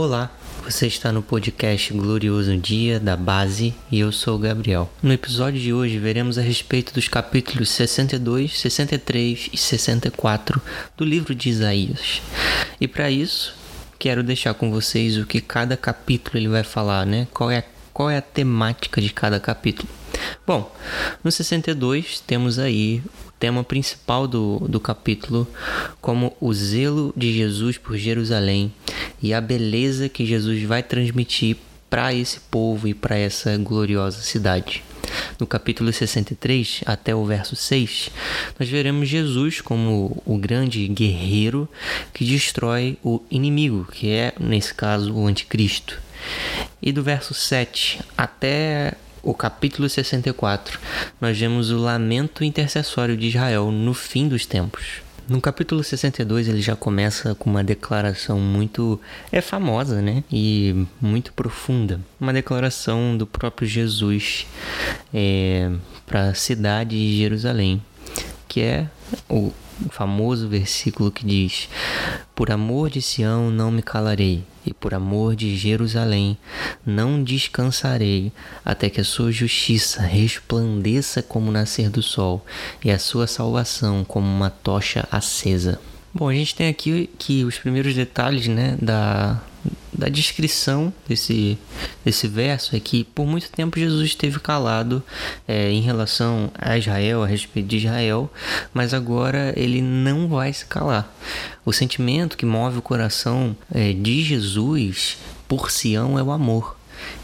Olá, você está no podcast Glorioso Dia da Base e eu sou o Gabriel. No episódio de hoje veremos a respeito dos capítulos 62, 63 e 64 do livro de Isaías. E para isso, quero deixar com vocês o que cada capítulo ele vai falar, né? Qual é, qual é a temática de cada capítulo. Bom, no 62 temos aí o tema principal do, do capítulo como o zelo de Jesus por Jerusalém e a beleza que Jesus vai transmitir para esse povo e para essa gloriosa cidade. No capítulo 63 até o verso 6, nós veremos Jesus como o grande guerreiro que destrói o inimigo, que é, nesse caso, o anticristo. E do verso 7 até o capítulo 64, nós vemos o lamento intercessório de Israel no fim dos tempos. No capítulo 62 ele já começa com uma declaração muito é famosa, né? E muito profunda. Uma declaração do próprio Jesus é, para a cidade de Jerusalém, que é o famoso versículo que diz: Por amor de Sião não me calarei, e por amor de Jerusalém não descansarei, até que a sua justiça resplandeça como o nascer do sol, e a sua salvação como uma tocha acesa. Bom, a gente tem aqui que os primeiros detalhes né, da, da descrição desse, desse verso é que por muito tempo Jesus esteve calado é, em relação a Israel, a respeito de Israel, mas agora ele não vai se calar. O sentimento que move o coração é, de Jesus por Sião é o amor.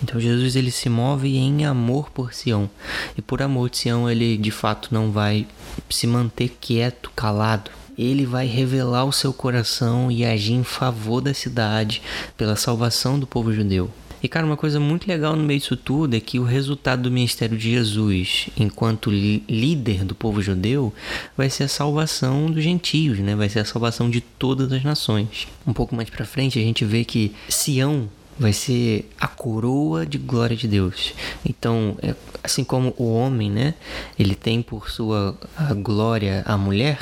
Então Jesus ele se move em amor por Sião. E por amor de Sião ele de fato não vai se manter quieto, calado, ele vai revelar o seu coração e agir em favor da cidade pela salvação do povo judeu. E cara, uma coisa muito legal no meio disso tudo é que o resultado do ministério de Jesus, enquanto líder do povo judeu, vai ser a salvação dos gentios, né? Vai ser a salvação de todas as nações. Um pouco mais para frente a gente vê que Sião vai ser a coroa de glória de Deus. Então, é, assim como o homem, né, ele tem por sua glória a mulher,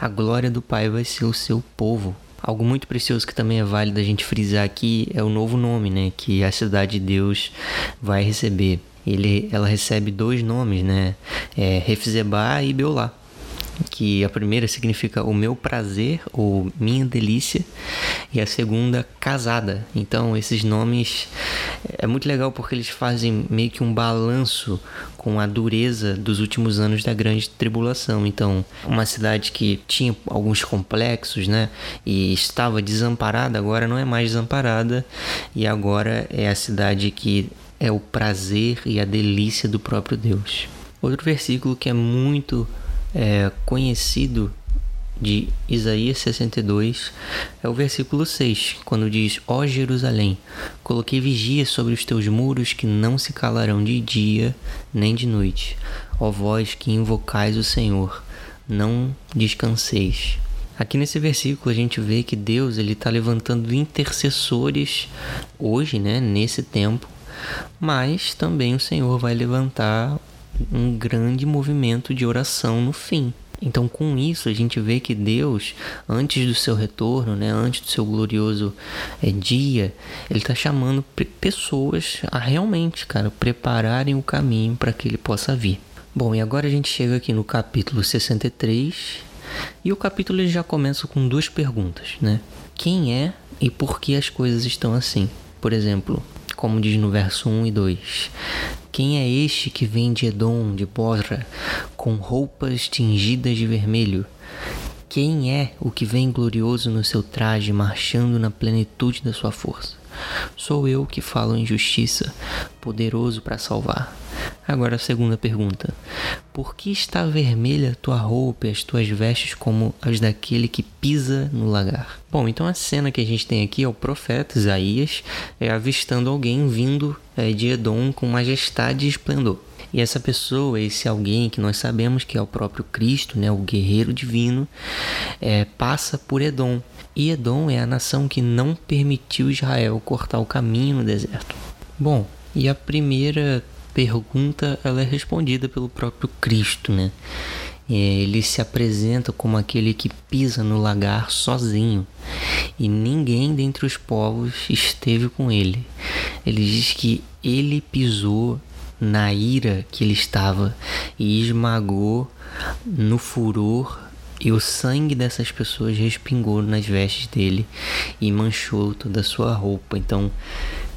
a glória do Pai vai ser o seu povo. Algo muito precioso que também é válido a gente frisar aqui é o novo nome, né, que a cidade de Deus vai receber. Ele, ela recebe dois nomes, né, é Refzebá e Beolá que a primeira significa o meu prazer ou minha delícia e a segunda casada. Então esses nomes é muito legal porque eles fazem meio que um balanço com a dureza dos últimos anos da grande tribulação. Então, uma cidade que tinha alguns complexos, né, e estava desamparada, agora não é mais desamparada e agora é a cidade que é o prazer e a delícia do próprio Deus. Outro versículo que é muito é, conhecido de Isaías 62 é o versículo 6, quando diz: Ó Jerusalém, coloquei vigia sobre os teus muros que não se calarão de dia nem de noite. Ó vós que invocais o Senhor, não descanseis. Aqui nesse versículo a gente vê que Deus ele está levantando intercessores hoje, né, nesse tempo, mas também o Senhor vai levantar um grande movimento de oração no fim. Então, com isso, a gente vê que Deus, antes do seu retorno, né, antes do seu glorioso é, dia, Ele está chamando pessoas a realmente, cara, prepararem o caminho para que Ele possa vir. Bom, e agora a gente chega aqui no capítulo 63, e o capítulo já começa com duas perguntas, né? Quem é e por que as coisas estão assim? Por exemplo, como diz no verso 1 e 2: quem é este que vem de Edom, de Bosra, com roupas tingidas de vermelho? Quem é o que vem glorioso no seu traje, marchando na plenitude da sua força? Sou eu que falo em justiça, poderoso para salvar. Agora a segunda pergunta: Por que está vermelha tua roupa e as tuas vestes como as daquele que pisa no lagar? Bom, então a cena que a gente tem aqui é o profeta Isaías é, avistando alguém vindo é, de Edom com majestade e esplendor. E essa pessoa, esse alguém que nós sabemos que é o próprio Cristo, né, o guerreiro divino, é, passa por Edom. E Edom é a nação que não permitiu Israel cortar o caminho no deserto. Bom, e a primeira pergunta ela é respondida pelo próprio Cristo, né? ele se apresenta como aquele que pisa no lagar sozinho e ninguém dentre os povos esteve com ele. Ele diz que ele pisou na ira que ele estava e esmagou no furor e o sangue dessas pessoas respingou nas vestes dele e manchou toda a sua roupa. Então,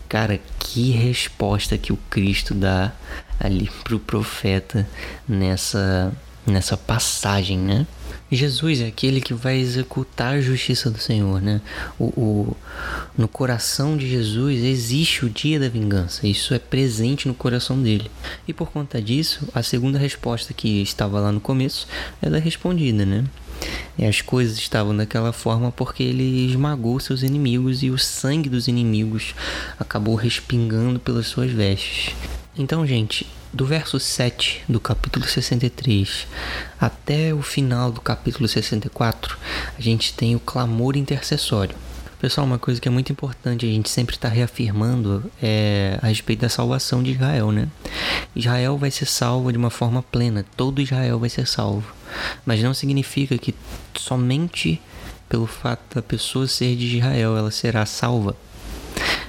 cara, que resposta que o Cristo dá ali pro profeta nessa nessa passagem, né? Jesus é aquele que vai executar a justiça do Senhor, né? O, o, no coração de Jesus existe o dia da vingança, isso é presente no coração dele. E por conta disso, a segunda resposta que estava lá no começo, ela é respondida, né? E as coisas estavam daquela forma porque ele esmagou seus inimigos e o sangue dos inimigos acabou respingando pelas suas vestes. Então, gente, do verso 7 do capítulo 63 até o final do capítulo 64, a gente tem o clamor intercessório. Pessoal, uma coisa que é muito importante a gente sempre está reafirmando é a respeito da salvação de Israel, né? Israel vai ser salvo de uma forma plena, todo Israel vai ser salvo. Mas não significa que somente pelo fato da pessoa ser de Israel ela será salva.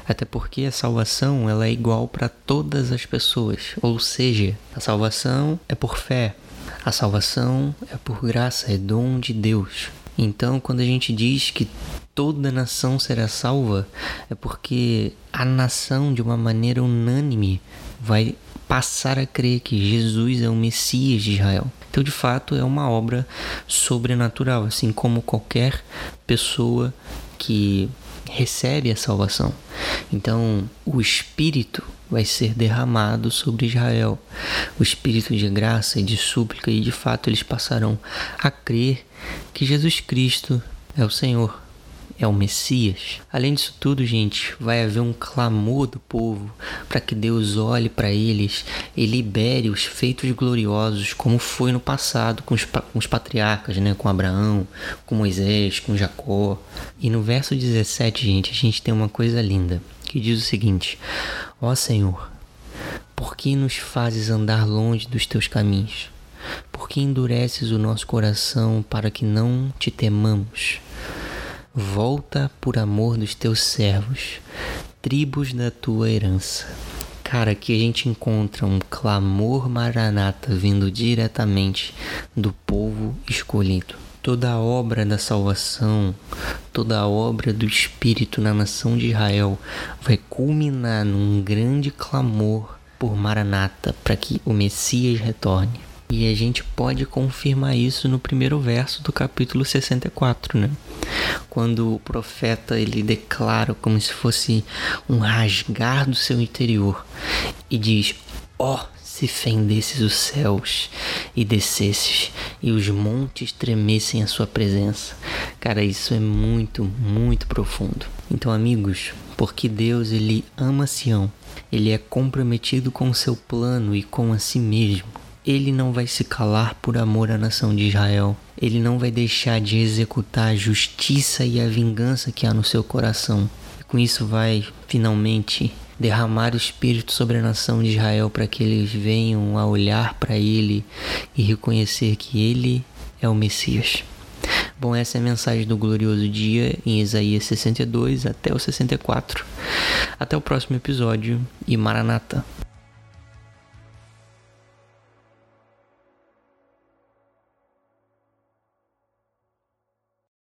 Até porque a salvação ela é igual para todas as pessoas, ou seja, a salvação é por fé, a salvação é por graça, é dom de Deus. Então, quando a gente diz que toda nação será salva, é porque a nação, de uma maneira unânime, vai passar a crer que Jesus é o Messias de Israel. Então, de fato, é uma obra sobrenatural, assim como qualquer pessoa que recebe a salvação. Então, o Espírito vai ser derramado sobre Israel, o Espírito de graça e de súplica, e de fato eles passarão a crer que Jesus Cristo é o Senhor é o Messias. Além disso tudo, gente, vai haver um clamor do povo para que Deus olhe para eles e libere os feitos gloriosos, como foi no passado com os, com os patriarcas, né? com Abraão, com Moisés, com Jacó. E no verso 17, gente, a gente tem uma coisa linda que diz o seguinte: Ó Senhor, por que nos fazes andar longe dos teus caminhos? Por que endureces o nosso coração para que não te temamos? Volta por amor dos teus servos, tribos da tua herança. Cara, aqui a gente encontra um clamor maranata vindo diretamente do povo escolhido. Toda a obra da salvação, toda a obra do Espírito na nação de Israel vai culminar num grande clamor por Maranata para que o Messias retorne. E a gente pode confirmar isso no primeiro verso do capítulo 64, né? Quando o profeta ele declara como se fosse um rasgar do seu interior e diz: Ó, oh, se fendesses os céus e descesses e os montes tremessem à sua presença. Cara, isso é muito, muito profundo. Então, amigos, porque Deus ele ama Sião, ele é comprometido com o seu plano e com a si mesmo ele não vai se calar por amor à nação de Israel. Ele não vai deixar de executar a justiça e a vingança que há no seu coração. E com isso vai finalmente derramar o espírito sobre a nação de Israel para que eles venham a olhar para ele e reconhecer que ele é o Messias. Bom, essa é a mensagem do glorioso dia em Isaías 62 até o 64. Até o próximo episódio e Maranata.